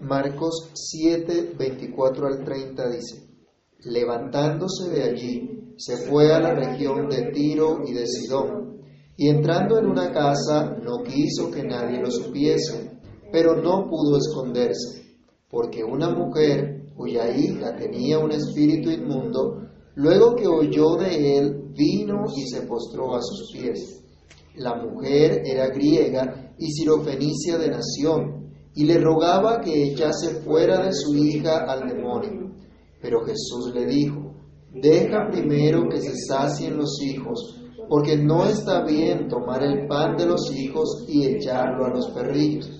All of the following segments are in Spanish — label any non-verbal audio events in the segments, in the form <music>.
Marcos 7, 24 al 30 dice, levantándose de allí, se fue a la región de Tiro y de Sidón, y entrando en una casa no quiso que nadie lo supiese, pero no pudo esconderse, porque una mujer cuya hija tenía un espíritu inmundo, luego que oyó de él, vino y se postró a sus pies. La mujer era griega y sirofenicia de nación, y le rogaba que echase fuera de su hija al demonio. Pero Jesús le dijo, deja primero que se sacien los hijos, porque no está bien tomar el pan de los hijos y echarlo a los perrillos.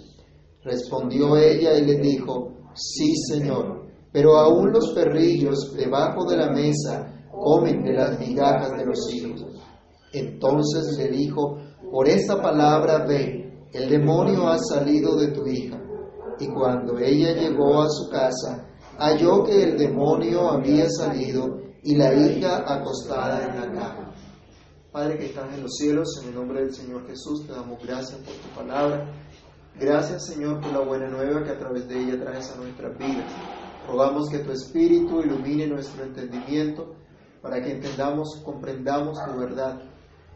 Respondió ella y le dijo, sí, Señor, pero aún los perrillos debajo de la mesa comen de las migajas de los hijos. Entonces le dijo, por esta palabra ve, el demonio ha salido de tu hija y cuando ella llegó a su casa, halló que el demonio había salido y la hija acostada en la cama. Padre que estás en los cielos, en el nombre del Señor Jesús, te damos gracias por tu palabra. Gracias, Señor, por la buena nueva que a través de ella traes a nuestras vidas. Rogamos que tu Espíritu ilumine nuestro entendimiento para que entendamos, comprendamos tu verdad.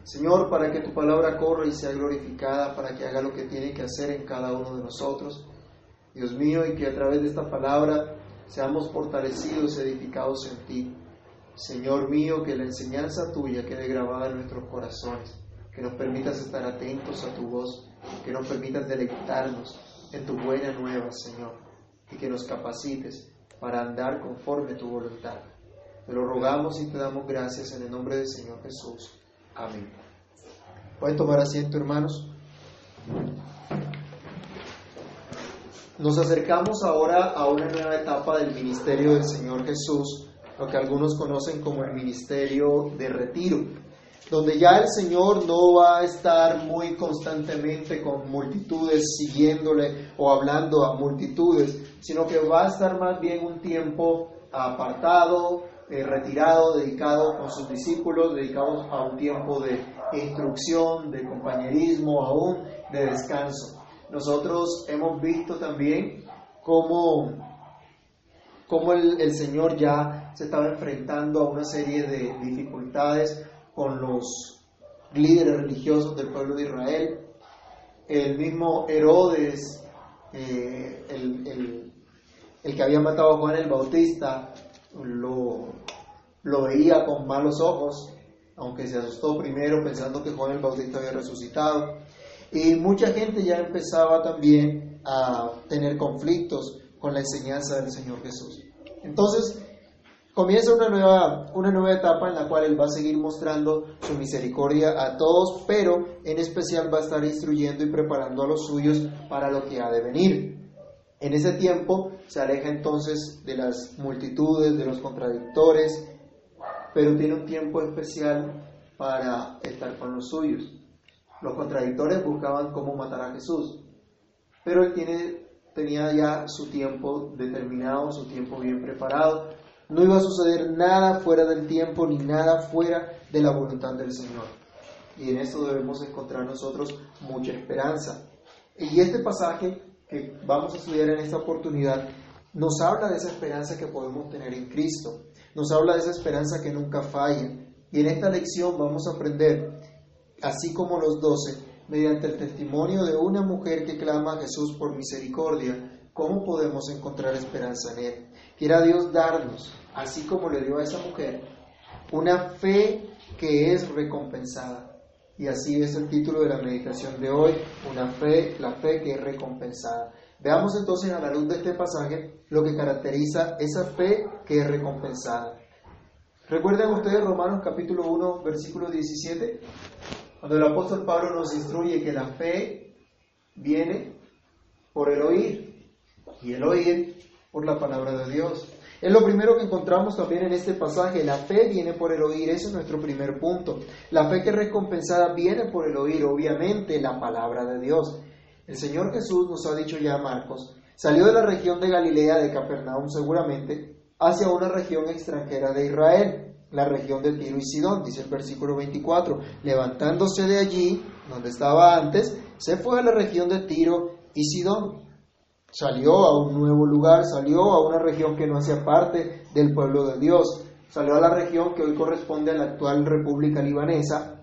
Señor, para que tu palabra corra y sea glorificada, para que haga lo que tiene que hacer en cada uno de nosotros. Dios mío, y que a través de esta palabra seamos fortalecidos, edificados en ti. Señor mío, que la enseñanza tuya quede grabada en nuestros corazones, que nos permitas estar atentos a tu voz, que nos permitas deleitarnos en tu buena nueva, Señor, y que nos capacites para andar conforme a tu voluntad. Te lo rogamos y te damos gracias en el nombre del Señor Jesús. Amén. Pueden tomar asiento, hermanos. Nos acercamos ahora a una nueva etapa del ministerio del Señor Jesús, lo que algunos conocen como el ministerio de retiro, donde ya el Señor no va a estar muy constantemente con multitudes siguiéndole o hablando a multitudes, sino que va a estar más bien un tiempo apartado, eh, retirado, dedicado con sus discípulos, dedicado a un tiempo de instrucción, de compañerismo, aún de descanso. Nosotros hemos visto también cómo, cómo el, Señor ya se estaba enfrentando a una serie de dificultades con los líderes religiosos del pueblo de Israel. El mismo Herodes, eh, el, el, el, que había matado a Juan el Bautista, lo, lo veía con malos ojos, aunque se asustó primero pensando que Juan el Bautista había resucitado. Y mucha gente ya empezaba también a tener conflictos con la enseñanza del Señor Jesús. Entonces, comienza una nueva, una nueva etapa en la cual Él va a seguir mostrando su misericordia a todos, pero en especial va a estar instruyendo y preparando a los suyos para lo que ha de venir. En ese tiempo se aleja entonces de las multitudes, de los contradictores, pero tiene un tiempo especial para estar con los suyos. Los contradictores buscaban cómo matar a Jesús, pero él tiene, tenía ya su tiempo determinado, su tiempo bien preparado. No iba a suceder nada fuera del tiempo ni nada fuera de la voluntad del Señor. Y en esto debemos encontrar nosotros mucha esperanza. Y este pasaje que vamos a estudiar en esta oportunidad nos habla de esa esperanza que podemos tener en Cristo. Nos habla de esa esperanza que nunca falla. Y en esta lección vamos a aprender así como los doce, mediante el testimonio de una mujer que clama a Jesús por misericordia, ¿cómo podemos encontrar esperanza en Él? Quiera Dios darnos, así como le dio a esa mujer, una fe que es recompensada. Y así es el título de la meditación de hoy, una fe, la fe que es recompensada. Veamos entonces a la luz de este pasaje lo que caracteriza esa fe que es recompensada. ¿Recuerdan ustedes Romanos capítulo 1, versículo 17? Cuando el apóstol Pablo nos instruye que la fe viene por el oír y el oír por la palabra de Dios. Es lo primero que encontramos también en este pasaje. La fe viene por el oír, ese es nuestro primer punto. La fe que es recompensada viene por el oír, obviamente, la palabra de Dios. El Señor Jesús nos ha dicho ya, Marcos, salió de la región de Galilea, de Capernaum seguramente, hacia una región extranjera de Israel la región de Tiro y Sidón, dice el versículo 24. Levantándose de allí, donde estaba antes, se fue a la región de Tiro y Sidón. Salió a un nuevo lugar, salió a una región que no hacía parte del pueblo de Dios, salió a la región que hoy corresponde a la actual República Libanesa,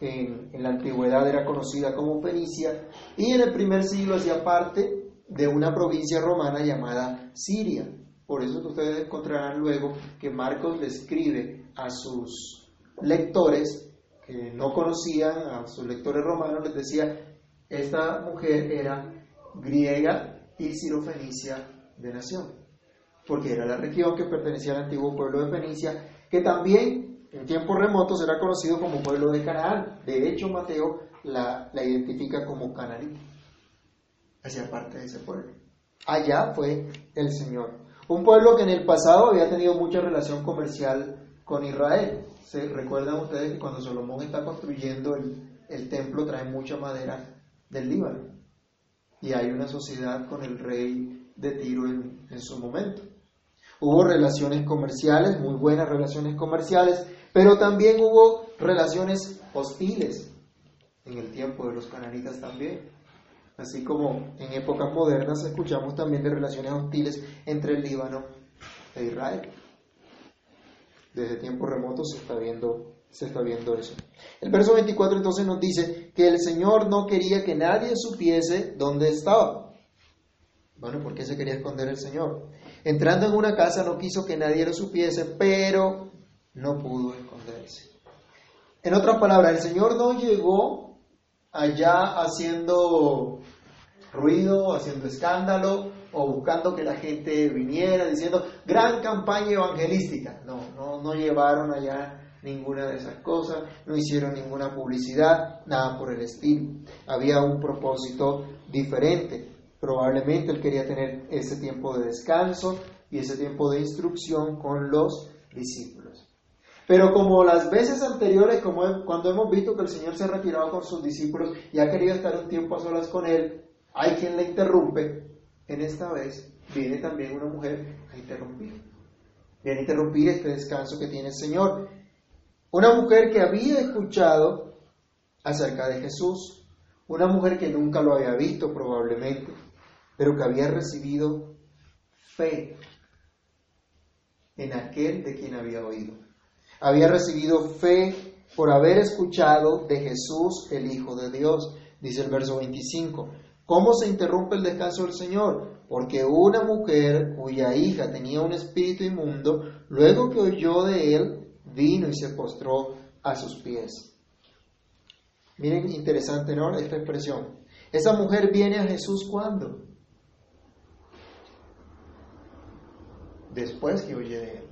en, la antigüedad era conocida como Fenicia, y en el primer siglo hacía parte de una provincia romana llamada Siria. Por eso ustedes encontrarán luego que Marcos le escribe a sus lectores que no conocían, a sus lectores romanos, les decía, esta mujer era griega y sirofenicia de nación, porque era la región que pertenecía al antiguo pueblo de Fenicia, que también en tiempos remotos era conocido como pueblo de Canaán. De hecho, Mateo la, la identifica como cananí. Hacía parte de ese pueblo. Allá fue el Señor. Un pueblo que en el pasado había tenido mucha relación comercial con Israel. ¿Se recuerdan ustedes que cuando Salomón está construyendo el, templo trae mucha madera del Líbano? Y hay una sociedad con el rey de Tiro en, en su momento. Hubo relaciones comerciales, muy buenas relaciones comerciales, pero también hubo relaciones hostiles en el tiempo de los cananitas también así como en épocas modernas escuchamos también de relaciones hostiles entre el Líbano e Israel. Desde tiempos remotos se está viendo, se está viendo eso. El verso 24 entonces nos dice que el Señor no quería que nadie supiese dónde estaba. Bueno, ¿por qué se quería esconder el Señor? Entrando en una casa no quiso que nadie lo supiese, pero no pudo esconderse. En otras palabras, el Señor no llegó allá haciendo ruido, haciendo escándalo o buscando que la gente viniera diciendo gran campaña evangelística. No, no, llevaron allá ninguna de esas cosas, no hicieron ninguna publicidad, nada por el estilo. Había un propósito diferente. Probablemente él quería tener ese tiempo de descanso y ese tiempo de instrucción con los discípulos. Pero como las veces anteriores, como cuando hemos visto que el Señor se ha retirado con sus discípulos y ha querido estar un tiempo a solas con Él, hay quien la interrumpe, en esta vez viene también una mujer a interrumpir. Viene a interrumpir este descanso que tiene el Señor. Una mujer que había escuchado acerca de Jesús, una mujer que nunca lo había visto probablemente, pero que había recibido fe en aquel de quien había oído. Había recibido fe por haber escuchado de Jesús, el Hijo de Dios, dice el verso 25. ¿Cómo se interrumpe el descanso del Señor? Porque una mujer cuya hija tenía un espíritu inmundo, luego que oyó de él, vino y se postró a sus pies. Miren, interesante, ¿no? Esta expresión. Esa mujer viene a Jesús cuando? Después que oye de él.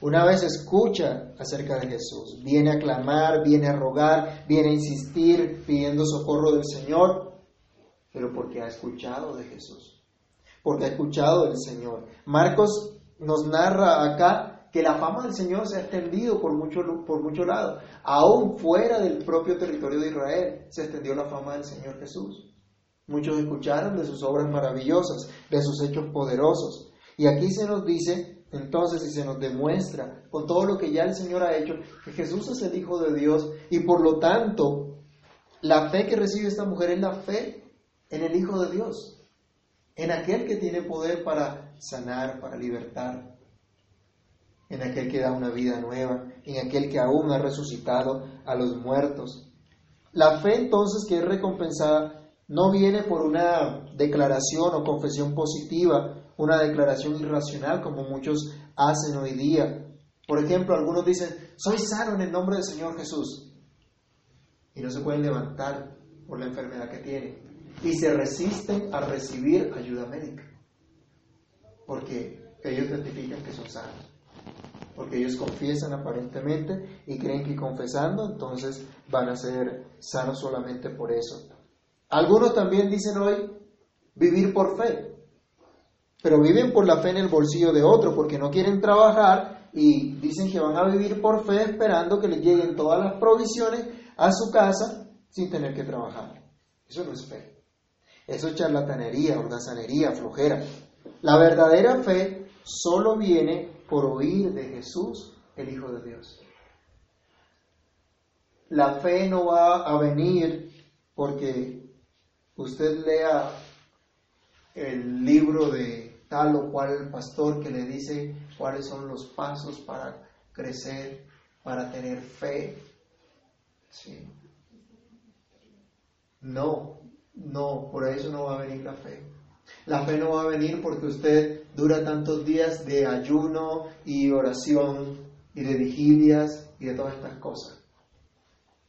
Una vez escucha acerca de Jesús, viene a clamar, viene a rogar, viene a insistir pidiendo socorro del Señor, pero porque ha escuchado de Jesús, porque ha escuchado del Señor. Marcos nos narra acá que la fama del Señor se ha extendido por muchos por mucho lados. Aún fuera del propio territorio de Israel se extendió la fama del Señor Jesús. Muchos escucharon de sus obras maravillosas, de sus hechos poderosos. Y aquí se nos dice, entonces, y se nos demuestra con todo lo que ya el Señor ha hecho, que Jesús es el Hijo de Dios y por lo tanto la fe que recibe esta mujer es la fe en el Hijo de Dios, en aquel que tiene poder para sanar, para libertar, en aquel que da una vida nueva, en aquel que aún ha resucitado a los muertos. La fe entonces que es recompensada no viene por una declaración o confesión positiva, una declaración irracional como muchos hacen hoy día. Por ejemplo, algunos dicen, soy sano en el nombre del Señor Jesús. Y no se pueden levantar por la enfermedad que tienen y se resisten a recibir ayuda médica, porque ellos testifican que son sanos, porque ellos confiesan aparentemente y creen que confesando entonces van a ser sanos solamente por eso. Algunos también dicen hoy vivir por fe, pero viven por la fe en el bolsillo de otro, porque no quieren trabajar y dicen que van a vivir por fe esperando que les lleguen todas las provisiones a su casa sin tener que trabajar. Eso no es fe. Eso es charlatanería, holgazanería, flojera. La verdadera fe solo viene por oír de Jesús, el Hijo de Dios. La fe no va a venir porque usted lea el libro de tal o cual pastor que le dice cuáles son los pasos para crecer, para tener fe. Sí. No, no, por eso no va a venir la fe. La fe no va a venir porque usted dura tantos días de ayuno y oración y de vigilias y de todas estas cosas.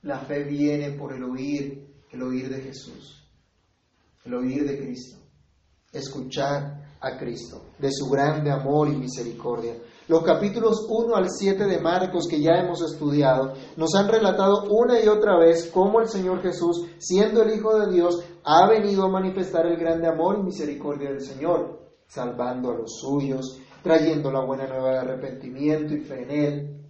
La fe viene por el oír, el oír de Jesús, el oír de Cristo, escuchar a Cristo, de su grande amor y misericordia. Los capítulos 1 al 7 de Marcos que ya hemos estudiado nos han relatado una y otra vez cómo el Señor Jesús, siendo el Hijo de Dios, ha venido a manifestar el grande amor y misericordia del Señor, salvando a los suyos, trayendo la buena nueva de arrepentimiento y fe en Él,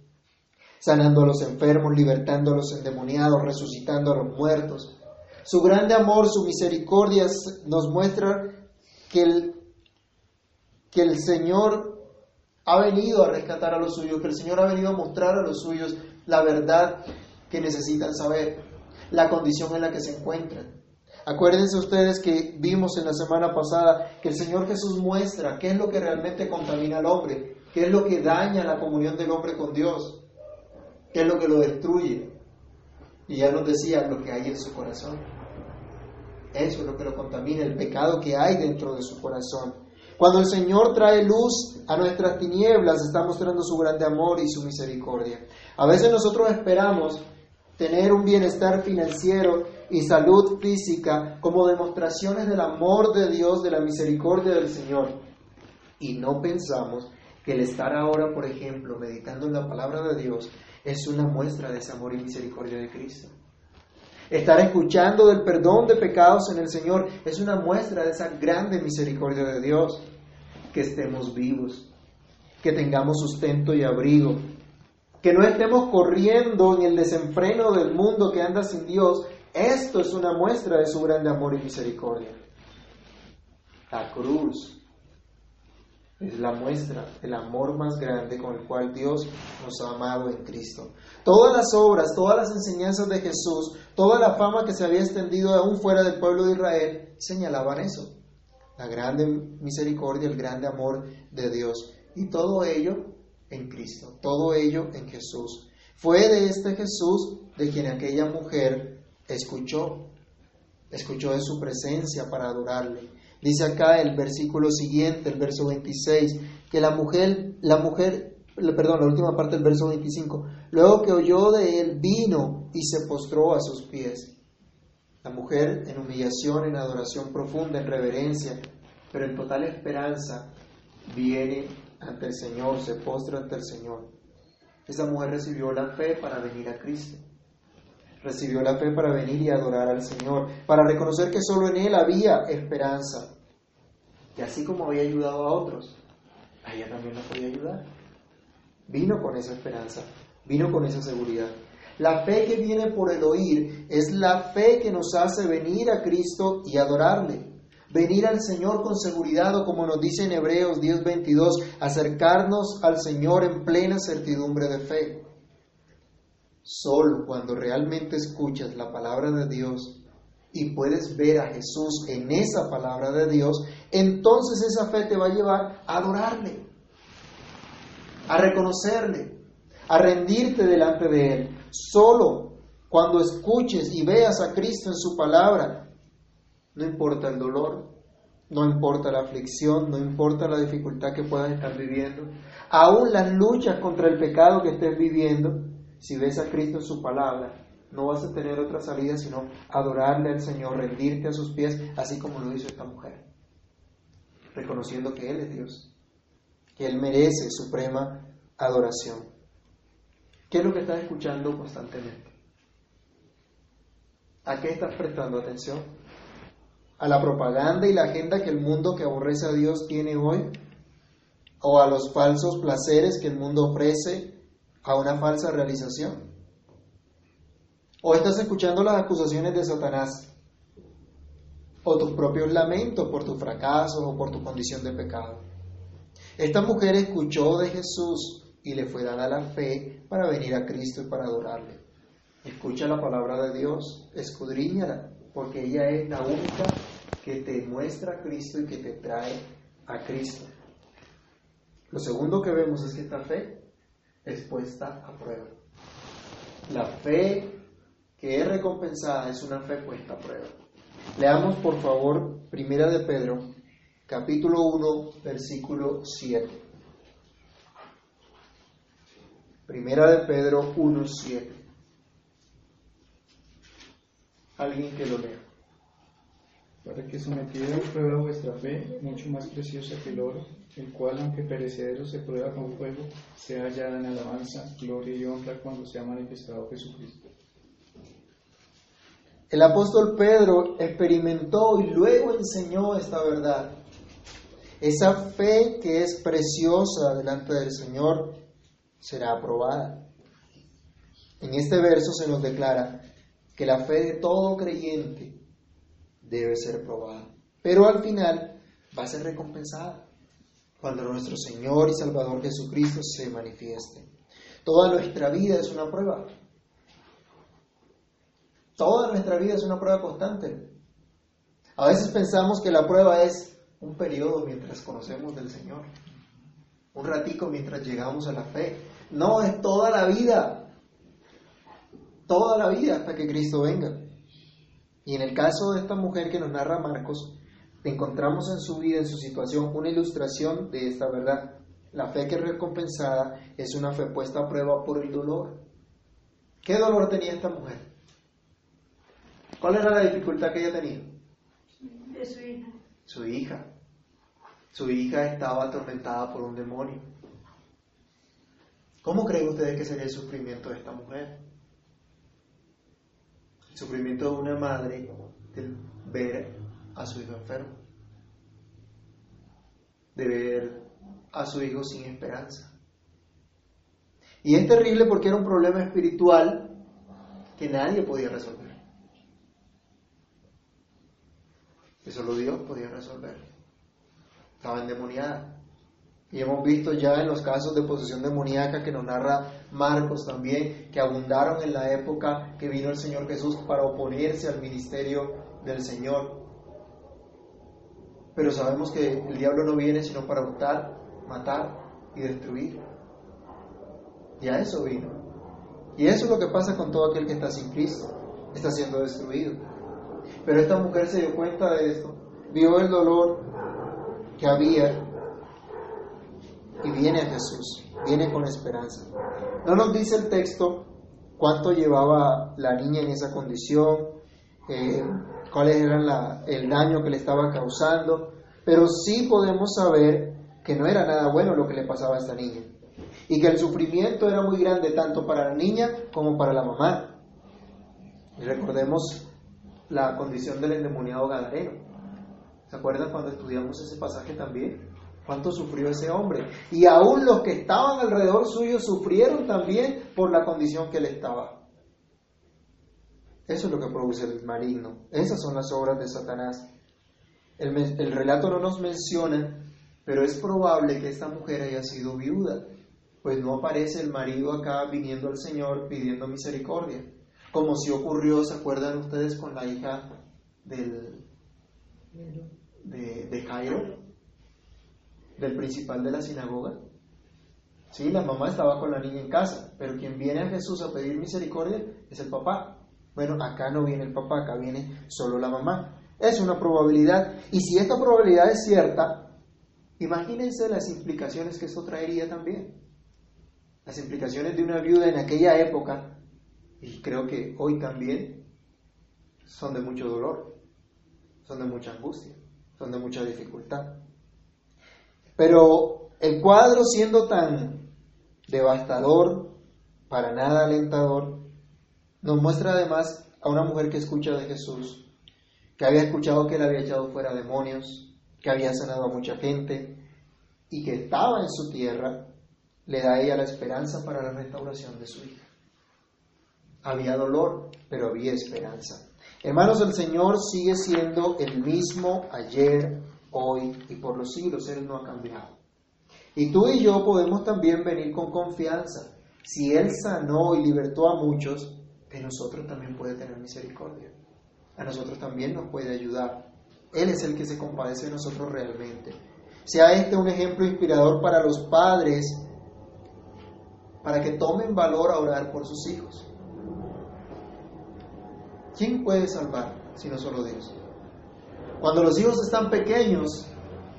sanando a los enfermos, libertando a los endemoniados, resucitando a los muertos. Su grande amor, su misericordia nos muestra que el, que el Señor ha venido a rescatar a los suyos, que el Señor ha venido a mostrar a los suyos la verdad que necesitan saber, la condición en la que se encuentran. Acuérdense ustedes que vimos en la semana pasada que el Señor Jesús muestra qué es lo que realmente contamina al hombre, qué es lo que daña la comunión del hombre con Dios, qué es lo que lo destruye. Y ya nos decía lo que hay en su corazón. Eso es lo que lo contamina, el pecado que hay dentro de su corazón. Cuando el Señor trae luz a nuestras tinieblas, está mostrando su grande amor y su misericordia. A veces nosotros esperamos tener un bienestar financiero y salud física como demostraciones del amor de Dios, de la misericordia del Señor. Y no pensamos que el estar ahora, por ejemplo, meditando en la palabra de Dios, es una muestra de ese amor y misericordia de Cristo. Estar escuchando del perdón de pecados en el Señor es una muestra de esa grande misericordia de Dios. Que estemos vivos, que tengamos sustento y abrigo, que no estemos corriendo en el desenfreno del mundo que anda sin Dios. Esto es una muestra de su grande amor y misericordia. La cruz es la muestra del amor más grande con el cual Dios nos ha amado en Cristo. Todas las obras, todas las enseñanzas de Jesús, toda la fama que se había extendido aún fuera del pueblo de Israel, señalaban eso. La grande misericordia, el grande amor de Dios. Y todo ello en Cristo, todo ello en Jesús. Fue de este Jesús de quien aquella mujer escuchó, escuchó de su presencia para adorarle. Dice acá el versículo siguiente, el verso 26, que la mujer, la mujer perdón, la última parte del verso 25, luego que oyó de él, vino y se postró a sus pies. La mujer en humillación, en adoración profunda, en reverencia, pero en total esperanza, viene ante el Señor, se postra ante el Señor. Esa mujer recibió la fe para venir a Cristo. Recibió la fe para venir y adorar al Señor, para reconocer que solo en Él había esperanza. Y así como había ayudado a otros, a ella también la podía ayudar. Vino con esa esperanza, vino con esa seguridad. La fe que viene por el oír es la fe que nos hace venir a Cristo y adorarle. Venir al Señor con seguridad o como nos dice en Hebreos 10:22, acercarnos al Señor en plena certidumbre de fe. Solo cuando realmente escuchas la palabra de Dios y puedes ver a Jesús en esa palabra de Dios, entonces esa fe te va a llevar a adorarle a reconocerle, a rendirte delante de Él. Solo cuando escuches y veas a Cristo en su palabra, no importa el dolor, no importa la aflicción, no importa la dificultad que puedas estar viviendo, aún las luchas contra el pecado que estés viviendo, si ves a Cristo en su palabra, no vas a tener otra salida sino adorarle al Señor, rendirte a sus pies, así como lo hizo esta mujer, reconociendo que Él es Dios que Él merece suprema adoración. ¿Qué es lo que estás escuchando constantemente? ¿A qué estás prestando atención? ¿A la propaganda y la agenda que el mundo que aborrece a Dios tiene hoy? ¿O a los falsos placeres que el mundo ofrece a una falsa realización? ¿O estás escuchando las acusaciones de Satanás? ¿O tus propios lamentos por tus fracasos o por tu condición de pecado? Esta mujer escuchó de Jesús y le fue dada la fe para venir a Cristo y para adorarle. Escucha la palabra de Dios, escudriñala, porque ella es la única que te muestra a Cristo y que te trae a Cristo. Lo segundo que vemos es que esta fe es puesta a prueba. La fe que es recompensada es una fe puesta a prueba. Leamos por favor Primera de Pedro, capítulo 1, versículo 7. Primera de Pedro 1, 7. Alguien que lo lea. Para que sometida a prueba vuestra fe, mucho más preciosa que el oro, el cual, aunque perecedero se prueba con fuego, sea hallada en alabanza, gloria y honra cuando sea manifestado Jesucristo. El apóstol Pedro experimentó y luego enseñó esta verdad. Esa fe que es preciosa delante del Señor será aprobada. En este verso se nos declara que la fe de todo creyente debe ser probada, pero al final va a ser recompensada cuando nuestro Señor y Salvador Jesucristo se manifieste. Toda nuestra vida es una prueba. Toda nuestra vida es una prueba constante. A veces pensamos que la prueba es un periodo mientras conocemos del Señor, un ratico mientras llegamos a la fe. No, es toda la vida, toda la vida hasta que Cristo venga. Y en el caso de esta mujer que nos narra Marcos, encontramos en su vida, en su situación, una ilustración de esta verdad. La fe que es recompensada es una fe puesta a prueba por el dolor. ¿Qué dolor tenía esta mujer? ¿Cuál era la dificultad que ella tenía? De su hija. Su hija. Su hija estaba atormentada por un demonio. ¿Cómo creen ustedes que sería el sufrimiento de esta mujer? El sufrimiento de una madre de ver a su hijo enfermo, de ver a su hijo sin esperanza. Y es terrible porque era un problema espiritual que nadie podía resolver. que solo Dios podía resolver. Estaba endemoniada. Y hemos visto ya en los casos de posesión demoníaca que nos narra Marcos también, que abundaron en la época que vino el Señor Jesús para oponerse al ministerio del Señor. Pero sabemos que el diablo no viene sino para hurtar, matar y destruir. Y eso vino. Y eso es lo que pasa con todo aquel que está sin Cristo. Está siendo destruido. Pero esta mujer se dio cuenta de esto, vio el dolor que había y viene a Jesús, viene con esperanza. No nos dice el texto cuánto llevaba la niña en esa condición, eh, cuáles eran el daño que le estaba causando, pero sí podemos saber que no era nada bueno lo que le pasaba a esta niña y que el sufrimiento era muy grande tanto para la niña como para la mamá. Y recordemos la condición del endemoniado Gadareno. ¿Se acuerdan cuando estudiamos ese pasaje también? ¿Cuánto sufrió ese hombre? Y aún los que estaban alrededor suyo sufrieron también por la condición que él estaba. Eso es lo que produce el maligno. Esas son las obras de Satanás. El, el relato no nos menciona, pero es probable que esta mujer haya sido viuda, pues no aparece el marido acá viniendo al Señor pidiendo misericordia como si ocurrió, ¿se acuerdan ustedes con la hija del, de, de Jairo, del principal de la sinagoga? Sí, la mamá estaba con la niña en casa, pero quien viene a Jesús a pedir misericordia es el papá. Bueno, acá no viene el papá, acá viene solo la mamá. Es una probabilidad. Y si esta probabilidad es cierta, imagínense las implicaciones que esto traería también. Las implicaciones de una viuda en aquella época y creo que hoy también son de mucho dolor, son de mucha angustia, son de mucha dificultad. Pero el cuadro siendo tan devastador, para nada alentador, nos muestra además a una mujer que escucha de Jesús, que había escuchado que él había echado fuera demonios, que había sanado a mucha gente y que estaba en su tierra, le da a ella la esperanza para la restauración de su hija. Había dolor, pero había esperanza. Hermanos, el Señor sigue siendo el mismo ayer, hoy y por los siglos. Él no ha cambiado. Y tú y yo podemos también venir con confianza. Si Él sanó y libertó a muchos, de nosotros también puede tener misericordia. A nosotros también nos puede ayudar Él es el que se compadece de nosotros realmente. Sea este un ejemplo inspirador para los padres, para que tomen valor a orar por sus hijos. ¿Quién puede salvar si no solo Dios? Cuando los hijos están pequeños,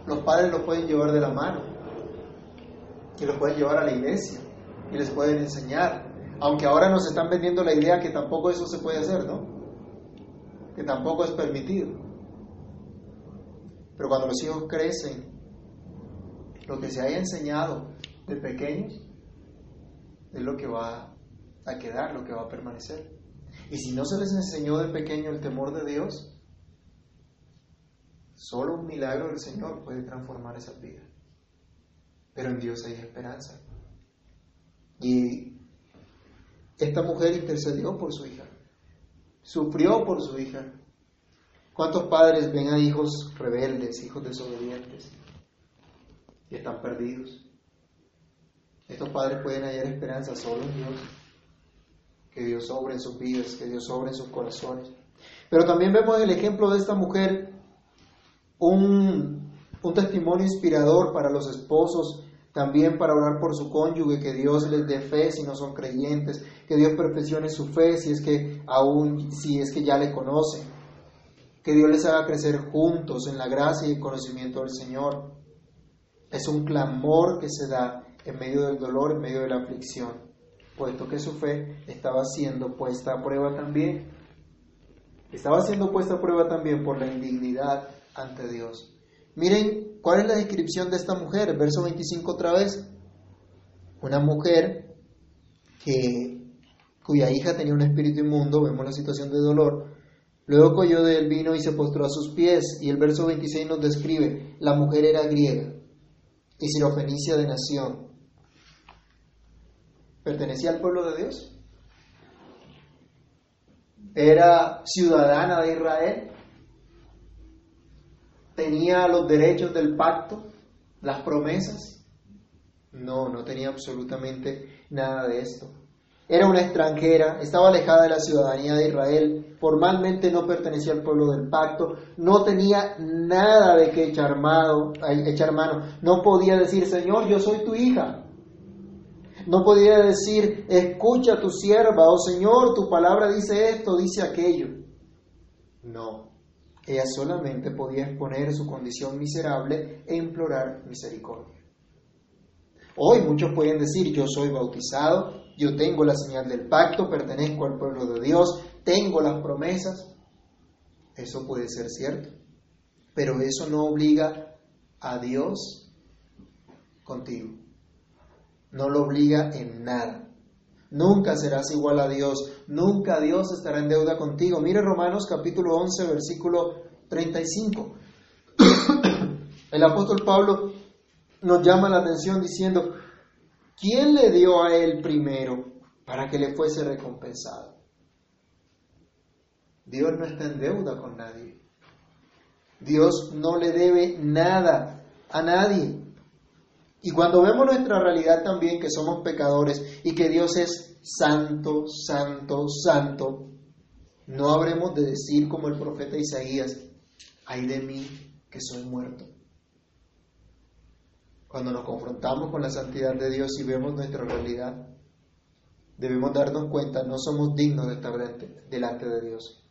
los padres los pueden llevar de la mano y los pueden llevar a la iglesia y les pueden enseñar. Aunque ahora nos están vendiendo la idea que tampoco eso se puede hacer, ¿no? Que tampoco es permitido. Pero cuando los hijos crecen, lo que se haya enseñado de pequeños es lo que va a quedar, lo que va a permanecer. Y si no se les enseñó de pequeño el temor de Dios, solo un milagro del Señor puede transformar esa vida. Pero en Dios hay esperanza. Y esta mujer intercedió por su hija, sufrió por su hija. ¿Cuántos padres ven a hijos rebeldes, hijos desobedientes, y están perdidos? Estos padres pueden hallar esperanza solo en Dios. Que Dios sobre en sus vidas, que Dios sobre en sus corazones. Pero también vemos el ejemplo de esta mujer un testimonio inspirador para los esposos también para orar por su cónyuge, que Dios les dé fe si no son creyentes, que Dios perfeccione su fe si es que aún, si es que ya le conocen, que Dios les haga crecer juntos en la gracia y el conocimiento del Señor. Es un clamor que se da en medio del dolor, en medio de la aflicción, puesto que su fe estaba siendo puesta a prueba también. Estaba siendo puesta a prueba también por la indignidad ante Dios. Miren cuál es la descripción de esta mujer, verso 25 otra vez. Una mujer que, cuya hija tenía un espíritu inmundo, vemos la situación de dolor, luego cogió del vino y se postró a sus pies, y el verso 26 nos describe, la mujer era griega y sirofenicia de nación. ¿Pertenecía al pueblo de Dios? ¿Era ciudadana de Israel? ¿Tenía los derechos del pacto? ¿Las promesas? No, no tenía absolutamente nada de esto. Era una extranjera, estaba alejada de la ciudadanía de Israel, formalmente no pertenecía al pueblo del pacto, no tenía nada de que echar mano, echar mano. no podía decir, Señor, yo soy tu hija. No podía decir, escucha tu sierva, o Señor, tu palabra dice esto, dice aquello. No, ella solamente podía exponer su condición miserable e implorar misericordia. Hoy muchos pueden decir, yo soy bautizado, yo tengo la señal del pacto, pertenezco al pueblo de Dios, tengo las promesas. Eso puede ser cierto, pero eso no obliga a Dios contigo. No lo obliga en nada. Nunca serás igual a Dios, nunca Dios estará en deuda contigo. Mire Romanos capítulo 11, versículo 35. <coughs> El apóstol Pablo nos llama la atención diciendo, ¿quién le dio a él primero para que le fuese recompensado? Dios no está en deuda con nadie. Dios no le debe nada a nadie. Y cuando vemos nuestra realidad también, que somos pecadores y que Dios es santo, santo, santo, no habremos de decir como el profeta Isaías, ay de mí que soy muerto. Cuando nos confrontamos con la santidad de Dios y vemos nuestra realidad, debemos darnos cuenta, no somos dignos de estar delante de Dios,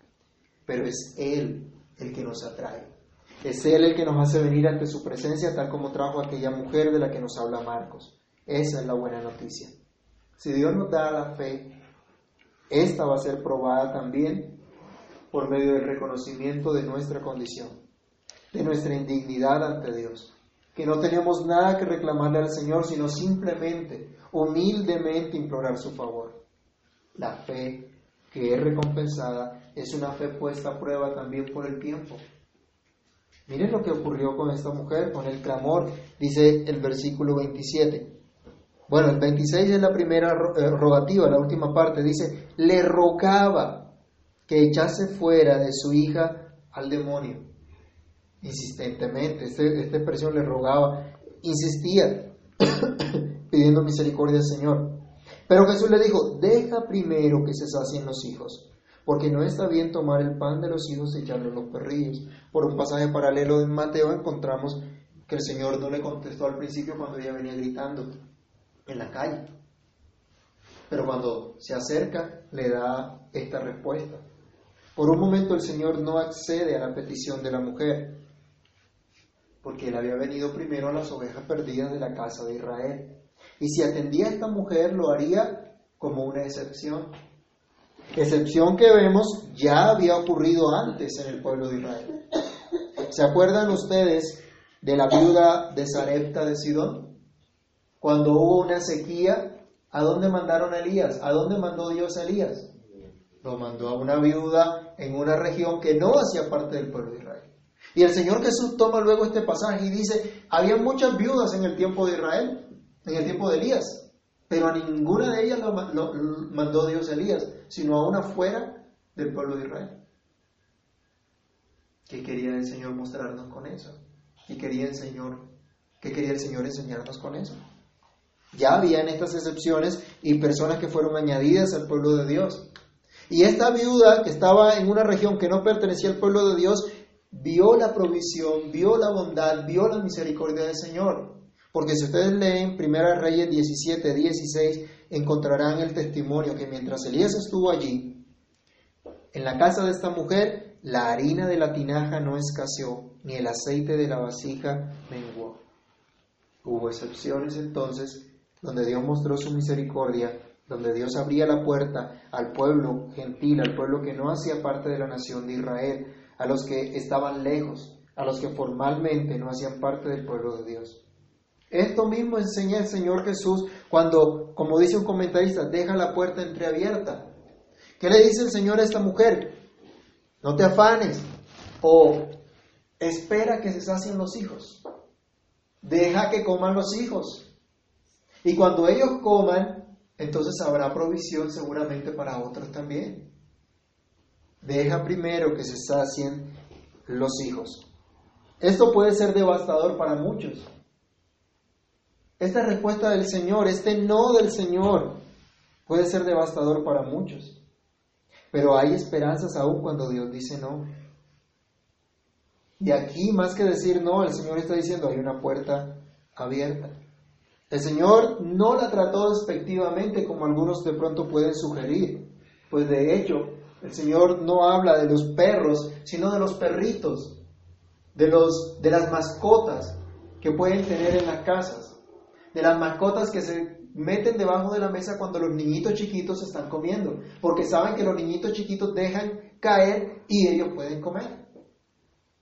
pero es Él el que nos atrae. Es Él el que nos hace venir ante su presencia, tal como trajo aquella mujer de la que nos habla Marcos. Esa es la buena noticia. Si Dios nos da la fe, esta va a ser probada también por medio del reconocimiento de nuestra condición, de nuestra indignidad ante Dios que no tenemos nada que reclamarle al Señor, sino simplemente, humildemente implorar su favor. La fe que es recompensada es una fe puesta a prueba también por el tiempo. Miren lo que ocurrió con esta mujer, con el clamor, dice el versículo 27. Bueno, el 26 es la primera eh, rogativa, la última parte, dice, le rogaba que echase fuera de su hija al demonio insistentemente. Este, esta expresión le rogaba, insistía, <coughs> pidiendo misericordia al Señor. Pero Jesús le dijo, deja primero que se sacien los hijos, porque no está bien tomar el pan de los hijos y echarlo en los perrillos. Por un pasaje paralelo de Mateo encontramos que el Señor no le contestó al principio cuando ella venía gritando en la calle. Pero cuando se acerca, le da esta respuesta. Por un momento el Señor no accede a la petición de la mujer, porque él había venido primero a las ovejas perdidas de la casa de Israel. Y si atendía a esta mujer, lo haría como una excepción. Excepción que vemos ya había ocurrido antes en el pueblo de Israel. ¿Se acuerdan ustedes de la viuda de Sarepta de Sidón? Cuando hubo una sequía, ¿a dónde mandaron a Elías? ¿A dónde mandó Dios a Elías? Lo mandó a una viuda en una región que no hacía parte del pueblo de Israel. Y el Señor Jesús toma luego este pasaje y dice, había muchas viudas en el tiempo de Israel, en el tiempo de Elías, pero a ninguna de ellas lo, mandó Dios Elías, sino a una fuera del pueblo de Israel. ¿Qué quería el Señor mostrarnos con eso? ¿Y quería el Señor, qué quería el Señor enseñarnos con eso? Ya habían estas excepciones y personas que fueron añadidas al pueblo de Dios. Y esta viuda que estaba en una región que no pertenecía al pueblo de Dios, vio la provisión, vio la bondad, vio la misericordia del Señor. Porque si ustedes leen 1 Reyes 17, 16, encontrarán el testimonio que mientras Elías estuvo allí, en la casa de esta mujer, la harina de la tinaja no escaseó, ni el aceite de la vasija menguó. Hubo excepciones entonces donde Dios mostró su misericordia, donde Dios abría la puerta al pueblo gentil, al pueblo que no hacía parte de la nación de Israel, a los que estaban lejos, a los que formalmente no hacían parte del pueblo de Dios. Esto mismo enseña el Señor Jesús cuando, como dice un comentarista, deja la puerta entreabierta. ¿Qué le dice el Señor a esta mujer? No te afanes o espera que se sacien los hijos. Deja que coman los hijos. Y cuando ellos coman, entonces habrá provisión seguramente para otros también. Deja primero que se sacien los hijos. Esto puede ser devastador para muchos. Esta respuesta del Señor, este no del Señor, puede ser devastador para muchos. Pero hay esperanzas aún cuando Dios dice no. Y aquí, más que decir no, el Señor está diciendo hay una puerta abierta. El Señor no la trató despectivamente como algunos de pronto pueden sugerir. Pues de hecho, el Señor no habla de los perros, sino de los perritos, de, los, de las mascotas que pueden tener en las casas, de las mascotas que se meten debajo de la mesa cuando los niñitos chiquitos están comiendo, porque saben que los niñitos chiquitos dejan caer y ellos pueden comer.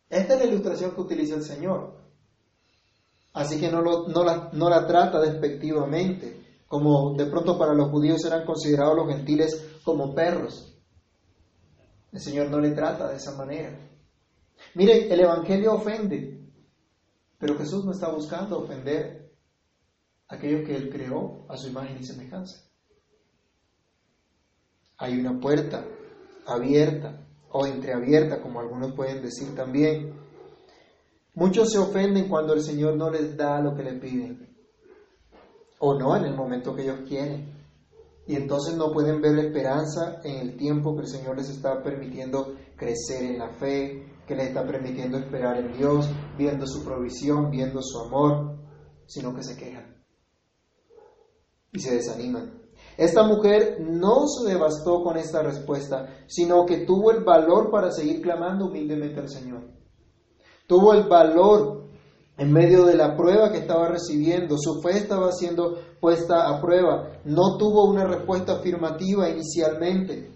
Esta es la ilustración que utiliza el Señor. Así que no, no, la, no la trata despectivamente, como de pronto para los judíos eran considerados los gentiles como perros. El Señor no le trata de esa manera. Mire, el Evangelio ofende, pero Jesús no está buscando ofender a aquello que Él creó a su imagen y semejanza. Hay una puerta abierta o entreabierta, como algunos pueden decir también. Muchos se ofenden cuando el Señor no les da lo que le piden, o no en el momento que ellos quieren y entonces no pueden ver la esperanza en el tiempo que el Señor les está permitiendo crecer en la fe, que les está permitiendo esperar en Dios, viendo su provisión, viendo su amor, sino que se quejan y se desaniman. Esta mujer no se devastó con esta respuesta, sino que tuvo el valor para seguir clamando humildemente al Señor. Tuvo el valor en medio de la prueba que estaba recibiendo. Su fe estaba siendo puesta a prueba. No tuvo una respuesta afirmativa inicialmente,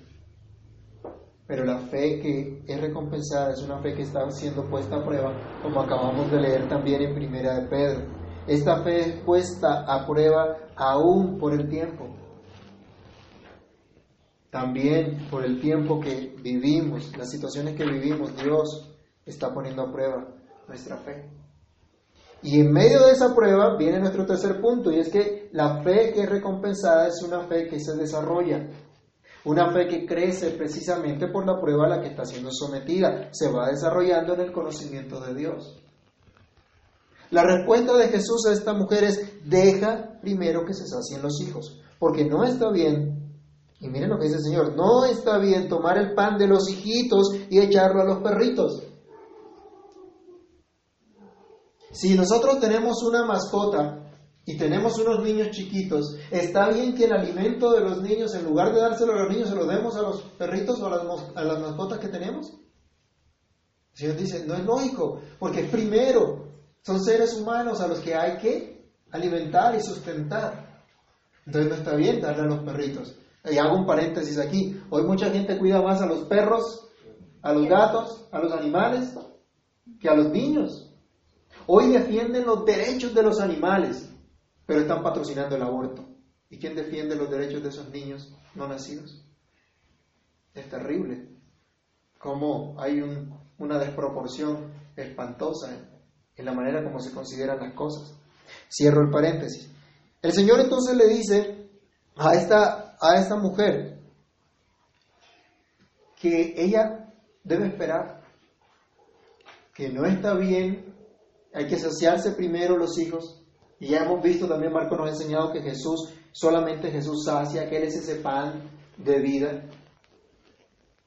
pero la fe que es recompensada es una fe que está siendo puesta a prueba, como acabamos de leer también en Primera de Pedro. Esta fe es puesta a prueba aún por el tiempo. También por el tiempo que vivimos, las situaciones que vivimos, Dios está poniendo a prueba nuestra fe. Y en medio de esa prueba viene nuestro tercer punto, y es que la fe que es recompensada es una fe que se desarrolla, una fe que crece precisamente por la prueba a la que está siendo sometida, se va desarrollando en el conocimiento de Dios. La respuesta de Jesús a esta mujer es, deja primero que se sacien los hijos, porque no está bien Y miren lo que dice el Señor, no está bien tomar el pan de los hijitos y echarlo a los perritos. Si nosotros tenemos una mascota y tenemos unos niños chiquitos, está bien que el alimento de los niños, en lugar de dárselo a los niños, se lo demos a los perritos o a las, mascotas que tenemos. El Señor dice, no es lógico, porque primero son seres humanos a los que hay que alimentar y sustentar. Entonces no está bien darle a los perritos. Y hago un paréntesis aquí. Hoy mucha gente cuida más a los perros, a los gatos, a los animales, que a los niños. Hoy defienden los derechos de los animales, pero están patrocinando el aborto. ¿Y quién defiende los derechos de esos niños no nacidos? Es terrible. Cómo hay una desproporción espantosa en, la manera como se consideran las cosas. Cierro el paréntesis. El Señor entonces le dice a esta a esta mujer que ella debe esperar, que no está bien, hay que saciarse primero los hijos. Y ya hemos visto también, Marco nos ha enseñado que Jesús, solamente Jesús sacia, que Él es ese pan de vida.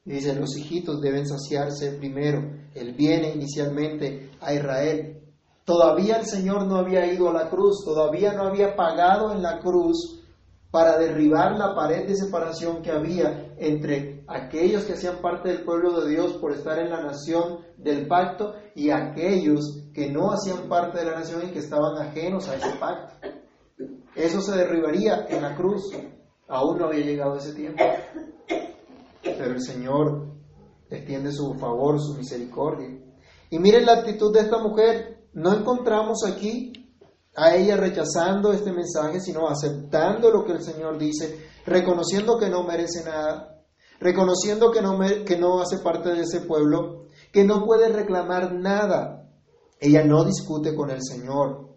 Y dice, los hijitos deben saciarse primero. Él viene inicialmente a Israel. Todavía el Señor no había ido a la cruz, todavía no había pagado en la cruz para derribar la pared de separación que había entre aquellos que hacían parte del pueblo de Dios por estar en la nación del pacto y aquellos que no hacían parte de la nación y que estaban ajenos a ese pacto. Eso se derribaría en la cruz. Aún no había llegado ese tiempo. Pero el Señor extiende su favor, su misericordia. Y miren la actitud de esta mujer. No encontramos aquí a ella rechazando este mensaje, sino aceptando lo que el Señor dice, reconociendo que no merece nada, reconociendo que no, que no hace parte de ese pueblo, que no puede reclamar nada. Ella no discute con el Señor.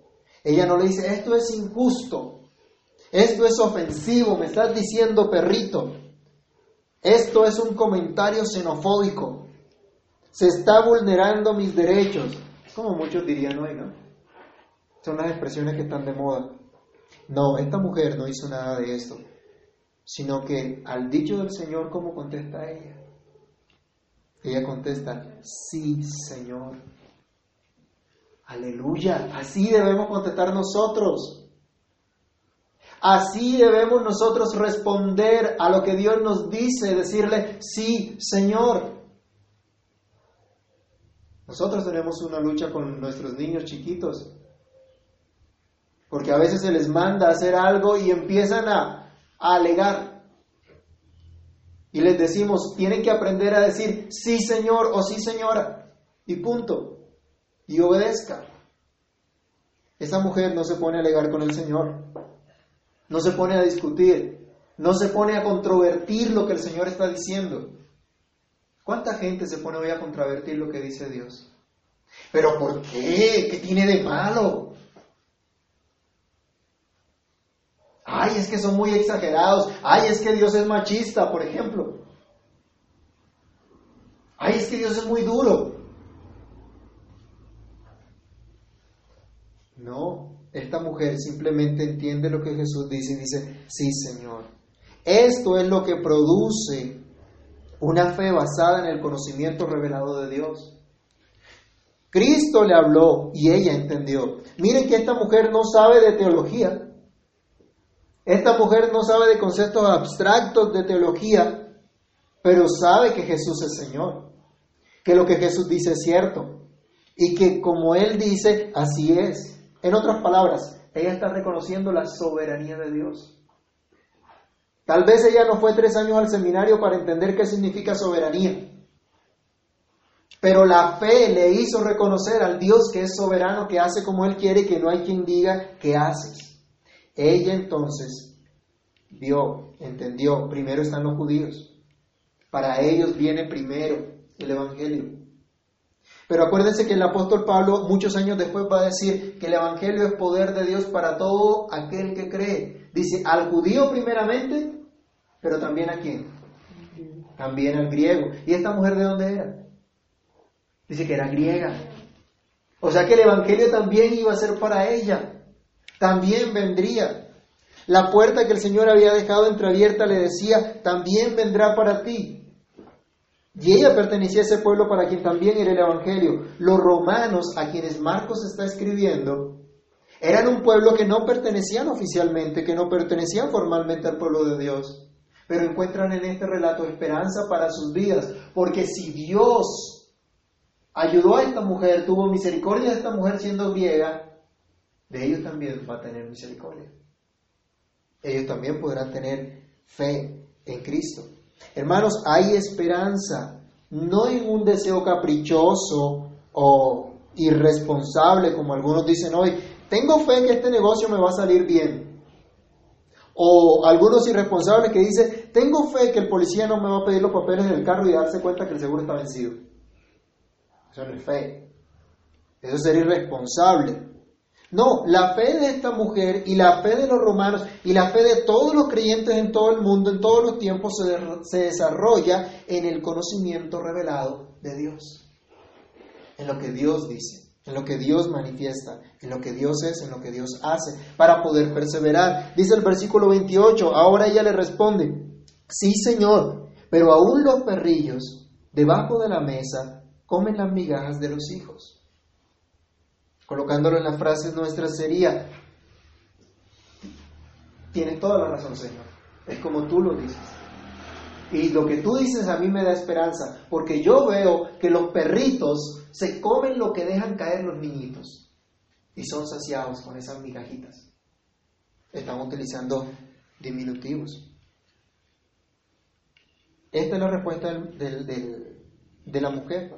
Ella no le dice, esto es injusto, esto es ofensivo, me estás diciendo perrito, esto es un comentario xenofóbico, se está vulnerando mis derechos, como muchos dirían hoy, ¿no? Son las expresiones que están de moda. No, esta mujer no hizo nada de esto, sino que al dicho del Señor, ¿cómo contesta ella? Ella contesta, sí, Señor. Aleluya. Así debemos contestar nosotros. Así debemos nosotros responder a lo que Dios nos dice, decirle, sí, Señor. Nosotros tenemos una lucha con nuestros niños chiquitos porque a veces se les manda a hacer algo y empiezan a, alegar. Y les decimos, tienen que aprender a decir sí señor o sí señora. Y punto. Y obedezca. Esa mujer no se pone a alegar con el Señor. No se pone a discutir. No se pone a controvertir lo que el Señor está diciendo. ¿Cuánta gente se pone hoy a controvertir lo que dice Dios? ¿Pero por qué? ¿Qué tiene de malo? Ay, es que son muy exagerados. Ay, es que Dios es machista, por ejemplo. Ay, es que Dios es muy duro. No, esta mujer simplemente entiende lo que Jesús dice y dice, sí, Señor. Esto es lo que produce una fe basada en el conocimiento revelado de Dios. Cristo le habló y ella entendió. Miren que esta mujer no sabe de teología, esta mujer no sabe de conceptos abstractos de teología, pero sabe que Jesús es Señor, que lo que Jesús dice es cierto y que como Él dice, así es. En otras palabras, ella está reconociendo la soberanía de Dios. Tal vez ella no fue tres años al seminario para entender qué significa soberanía, pero la fe le hizo reconocer al Dios que es soberano, que hace como Él quiere y que no hay quien diga qué haces. Ella entonces vio, entendió, primero están los judíos. Para ellos viene primero el Evangelio. Pero acuérdense que el apóstol Pablo muchos años después va a decir que el Evangelio es poder de Dios para todo aquel que cree. Dice al judío primeramente, pero también a quién? También al griego. ¿Y esta mujer de dónde era? Dice que era griega. O sea que el Evangelio también iba a ser para ella también vendría. La puerta que el Señor había dejado entreabierta le decía, también vendrá para ti. Y ella pertenecía a ese pueblo para quien también era el Evangelio. Los romanos, a quienes Marcos está escribiendo, eran un pueblo que no pertenecían oficialmente, que no pertenecían formalmente al pueblo de Dios, pero encuentran en este relato esperanza para sus vidas, porque si Dios ayudó a esta mujer, tuvo misericordia de esta mujer siendo griega, de ellos también va a tener misericordia. Ellos también podrán tener fe en Cristo. Hermanos, hay esperanza, no en un deseo caprichoso o irresponsable, como algunos dicen hoy. Tengo fe que este negocio me va a salir bien. O algunos irresponsables que dicen, tengo fe que el policía no me va a pedir los papeles del carro y darse cuenta que el seguro está vencido. Eso no es fe. Eso es ser irresponsable. No, la fe de esta mujer y la fe de los romanos y la fe de todos los creyentes en todo el mundo, en todos los tiempos, se, se, desarrolla en el conocimiento revelado de Dios. En lo que Dios dice, en lo que Dios manifiesta, en lo que Dios es, en lo que Dios hace, para poder perseverar. Dice el versículo 28, ahora ella le responde, sí Señor, pero aún los perrillos debajo de la mesa comen las migajas de los hijos. Colocándolo en las frases nuestras sería, tienes toda la razón, Señor. Es como tú lo dices. Y lo que tú dices a mí me da esperanza, porque yo veo que los perritos se comen lo que dejan caer los niñitos y son saciados con esas migajitas. Están utilizando diminutivos. Esta es la respuesta de la mujer.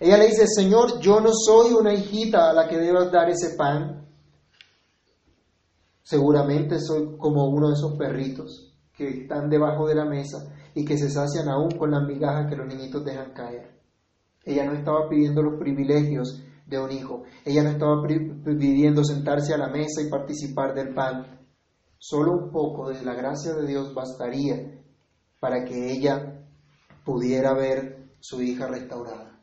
Ella le dice, Señor, yo no soy una hijita a la que debas dar ese pan. Seguramente soy como uno de esos perritos que están debajo de la mesa y que se sacian aún con las migajas que los niñitos dejan caer. Ella no estaba pidiendo los privilegios de un hijo. Ella no estaba pidiendo sentarse a la mesa y participar del pan. Solo un poco de la gracia de Dios bastaría para que ella pudiera ver su hija restaurada.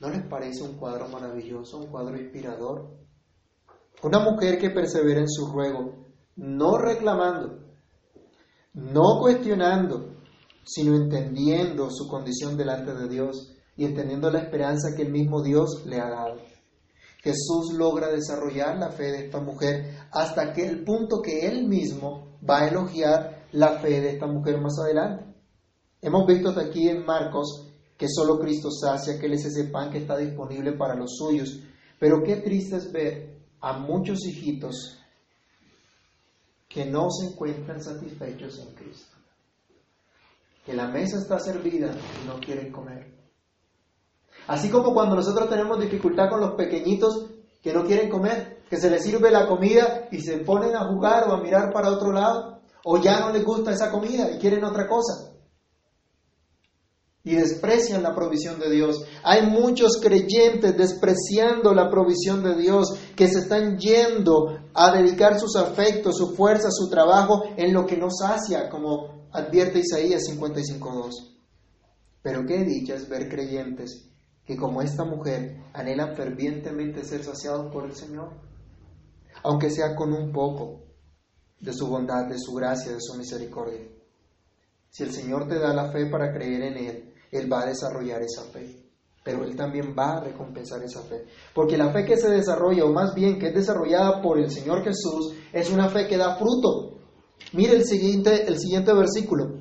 ¿No les parece un cuadro maravilloso, un cuadro inspirador? Una mujer que persevera en su ruego, no reclamando, no cuestionando, sino entendiendo su condición delante de Dios y entendiendo la esperanza que el mismo Dios le ha dado. Jesús logra desarrollar la fe de esta mujer hasta que el punto que él mismo va a elogiar la fe de esta mujer más adelante. Hemos visto hasta aquí en Marcos que solo Cristo sacia, que Él es ese pan que está disponible para los suyos. Pero qué triste es ver a muchos hijitos que no se encuentran satisfechos en Cristo. Que la mesa está servida y no quieren comer. Así como cuando nosotros tenemos dificultad con los pequeñitos que no quieren comer, que se les sirve la comida y se ponen a jugar o a mirar para otro lado, o ya no les gusta esa comida y quieren otra cosa y desprecian la provisión de Dios. Hay muchos creyentes despreciando la provisión de Dios que se están yendo a dedicar sus afectos, su fuerza, su trabajo en lo que nos sacia, como advierte Isaías 55.2. Pero qué dicha es ver creyentes que como esta mujer anhelan fervientemente ser saciados por el Señor, aunque sea con un poco de su bondad, de su gracia, de su misericordia. Si el Señor te da la fe para creer en Él, él va a desarrollar esa fe. Pero Él también va a recompensar esa fe. Porque la fe que se desarrolla, o más bien que es desarrollada por el Señor Jesús, es una fe que da fruto. Mire el siguiente, el siguiente versículo.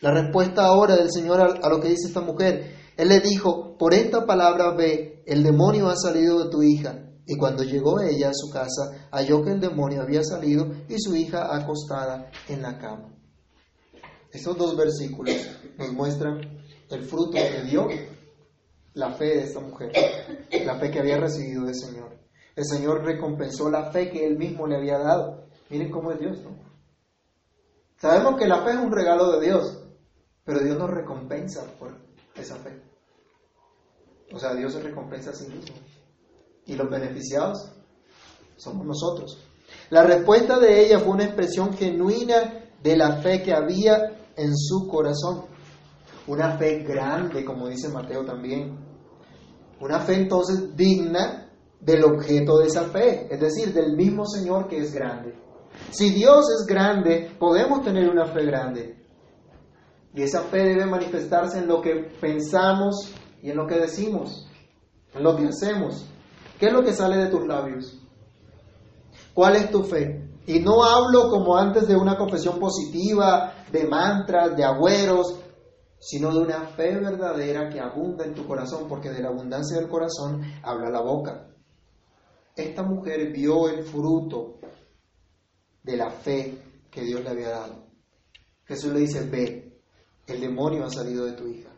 La respuesta ahora del Señor a, a lo que dice esta mujer. Él le dijo, por esta palabra ve, el demonio ha salido de tu hija. Y cuando llegó ella a su casa, halló que el demonio había salido y su hija acostada en la cama. Estos dos versículos nos muestran el fruto que dio la fe de esta mujer, la fe que había recibido del Señor. El Señor recompensó la fe que Él mismo le había dado. Miren cómo es Dios. Sabemos que la fe es un regalo de Dios, pero Dios nos recompensa por esa fe. O sea, Dios se recompensa a sí mismo. Y los beneficiados somos nosotros. La respuesta de ella fue una expresión genuina de la fe que había en su corazón. Una fe grande, como dice Mateo también. Una fe entonces digna del objeto de esa fe, es decir, del mismo Señor que es grande. Si Dios es grande, podemos tener una fe grande. Y esa fe debe manifestarse en lo que pensamos y en lo que decimos, en lo que hacemos. ¿Qué es lo que sale de tus labios? ¿Cuál es tu fe? Y no hablo como antes de una confesión positiva, de mantras, de agüeros, sino de una fe verdadera que abunda en tu corazón, porque de la abundancia del corazón habla la boca. Esta mujer vio el fruto de la fe que Dios le había dado. Jesús le dice, ve, el demonio ha salido de tu hija.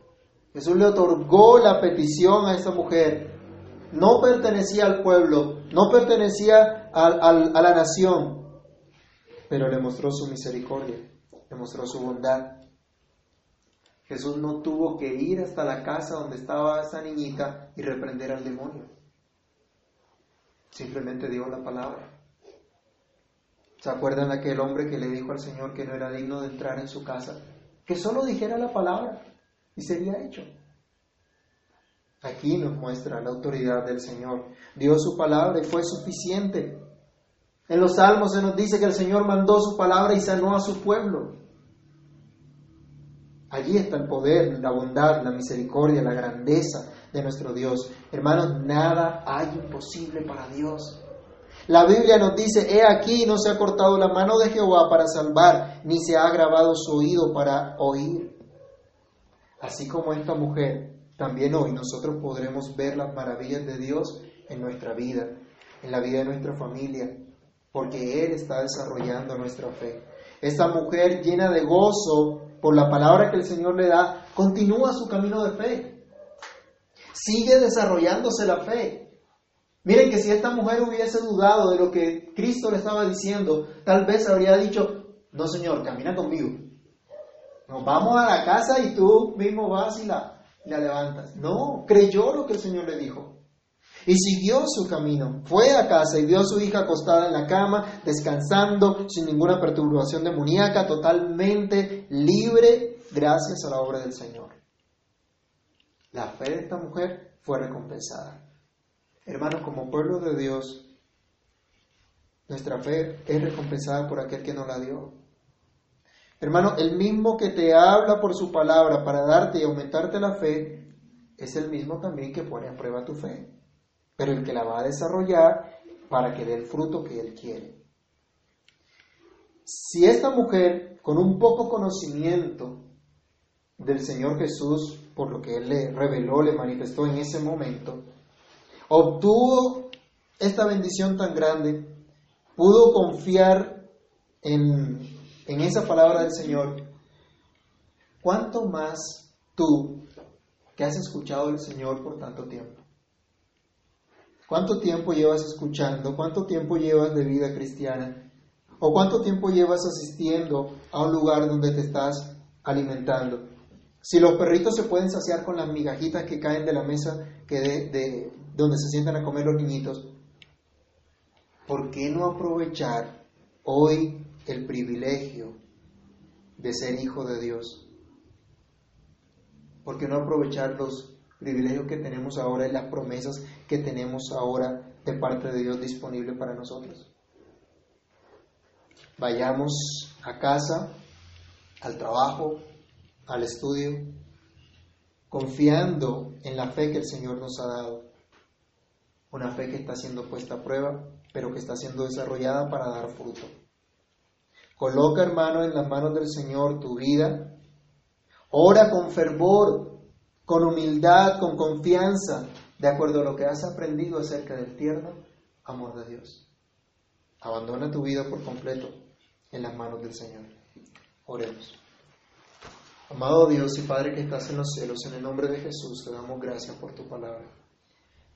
Jesús le otorgó la petición a esta mujer. No pertenecía al pueblo, no pertenecía a, a la nación, pero le mostró su misericordia, le mostró su bondad. Jesús no tuvo que ir hasta la casa donde estaba esa niñita y reprender al demonio. Simplemente dio la palabra. ¿Se acuerdan aquel hombre que le dijo al Señor que no era digno de entrar en su casa? Que solo dijera la palabra y sería hecho. Aquí nos muestra la autoridad del Señor. Dio su palabra y fue suficiente. En los salmos se nos dice que el Señor mandó su palabra y sanó a su pueblo. Allí está el poder, la bondad, la misericordia, la grandeza de nuestro Dios. Hermanos, nada hay imposible para Dios. La Biblia nos dice, he aquí, no se ha cortado la mano de Jehová para salvar, ni se ha grabado su oído para oír. Así como esta mujer, también hoy nosotros podremos ver las maravillas de Dios en nuestra vida, en la vida de nuestra familia, porque Él está desarrollando nuestra fe. Esta mujer llena de gozo por la palabra que el Señor le da, continúa su camino de fe. Sigue desarrollándose la fe. Miren que si esta mujer hubiese dudado de lo que Cristo le estaba diciendo, tal vez habría dicho, no Señor, camina conmigo. Nos vamos a la casa y tú mismo vas y la, la levantas. No, creyó lo que el Señor le dijo. Y siguió su camino. Fue a casa y vio a su hija acostada en la cama, descansando, sin ninguna perturbación demoníaca, totalmente libre, gracias a la obra del Señor. La fe de esta mujer fue recompensada. Hermanos, como pueblo de Dios, nuestra fe es recompensada por aquel que nos la dio. Hermano, el mismo que te habla por su palabra para darte y aumentarte la fe, es el mismo también que pone a prueba tu fe, pero el que la va a desarrollar para que dé el fruto que él quiere. Si esta mujer, con un poco conocimiento del Señor Jesús, por lo que Él le reveló, le manifestó en ese momento, obtuvo esta bendición tan grande, pudo confiar en, en esa palabra del Señor, ¿cuánto más tú que has escuchado del Señor por tanto tiempo? ¿Cuánto tiempo llevas escuchando? ¿Cuánto tiempo llevas de vida cristiana? ¿O cuánto tiempo llevas asistiendo a un lugar donde te estás alimentando? Si los perritos se pueden saciar con las migajitas que caen de la mesa que de, de, donde se sientan a comer los niñitos, ¿por qué no aprovechar hoy el privilegio de ser hijo de Dios? ¿Por qué no aprovechar los privilegios que tenemos ahora y las promesas que tenemos ahora de parte de Dios disponible para nosotros? Vayamos a casa, al trabajo, al estudio, confiando en la fe que el Señor nos ha dado. Una fe que está siendo puesta a prueba, pero que está siendo desarrollada para dar fruto. Coloca, hermano, en las manos del Señor tu vida. Ora con fervor, con humildad, con confianza, de acuerdo a lo que has aprendido acerca del tierno amor de Dios. Abandona tu vida por completo en las manos del Señor. Oremos. Amado Dios y Padre que estás en los cielos, en el nombre de Jesús te damos gracias por tu palabra.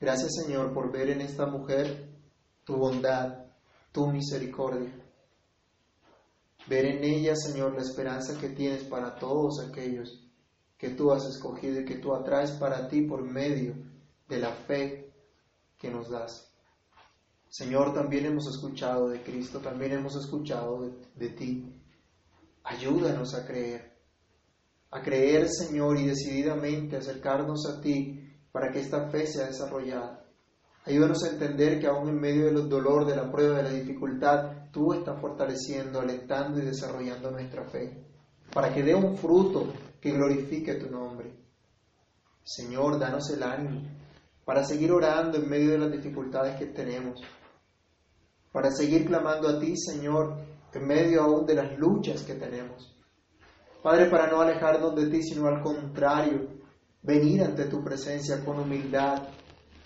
Gracias Señor por ver en esta mujer tu bondad, tu misericordia. Ver en ella, Señor, la esperanza que tienes para todos aquellos que tú has escogido y que tú atraes para ti por medio de la fe que nos das. Señor, también hemos escuchado de Cristo, también hemos escuchado de, ti. Ayúdanos a creer a creer, Señor, y decididamente acercarnos a ti para que esta fe sea desarrollada. Ayúdanos a entender que aún en medio del dolor, de la prueba, de la dificultad, tú estás fortaleciendo, alentando y desarrollando nuestra fe, para que dé un fruto que glorifique tu nombre. Señor, danos el ánimo para seguir orando en medio de las dificultades que tenemos, para seguir clamando a ti, Señor, en medio aún de las luchas que tenemos. Padre, para no alejarnos de ti, sino al contrario, venir ante tu presencia con humildad,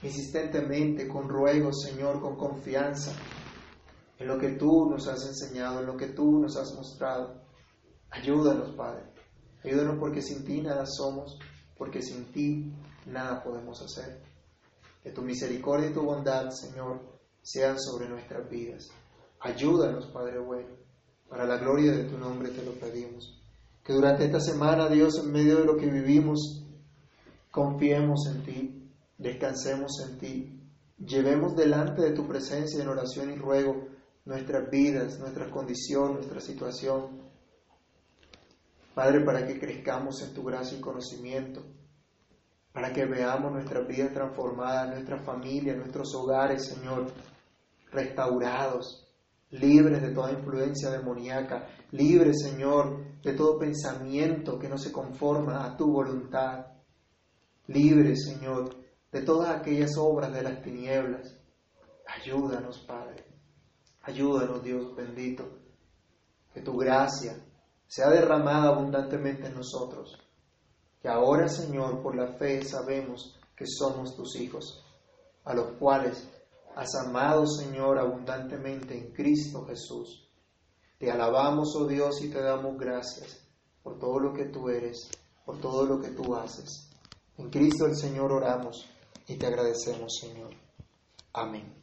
insistentemente, con ruegos, Señor, con confianza en lo que tú nos has enseñado, en lo que tú nos has mostrado. Ayúdanos, Padre. Ayúdanos porque sin ti nada somos, porque sin ti nada podemos hacer. Que tu misericordia y tu bondad, Señor, sean sobre nuestras vidas. Ayúdanos, Padre bueno. Para la gloria de tu nombre te lo pedimos. Que durante esta semana, Dios, en medio de lo que vivimos, confiemos en ti, descansemos en ti, llevemos delante de tu presencia en oración y ruego nuestras vidas, nuestra condición, nuestra situación. Padre, para que crezcamos en tu gracia y conocimiento, para que veamos nuestras vidas transformadas, nuestra familia, nuestros hogares, Señor, restaurados, libres de toda influencia demoníaca, libres, Señor, de todo pensamiento que no se conforma a tu voluntad, libres, Señor, de todas aquellas obras de las tinieblas. Ayúdanos, Padre. Ayúdanos, Dios bendito. Que tu gracia sea derramada abundantemente en nosotros. Que ahora, Señor, por la fe sabemos que somos tus hijos, a los cuales has amado, Señor, abundantemente en Cristo Jesús. Te alabamos, oh Dios, y te damos gracias por todo lo que tú eres, por todo lo que tú haces. En Cristo el Señor oramos y te agradecemos, Señor. Amén.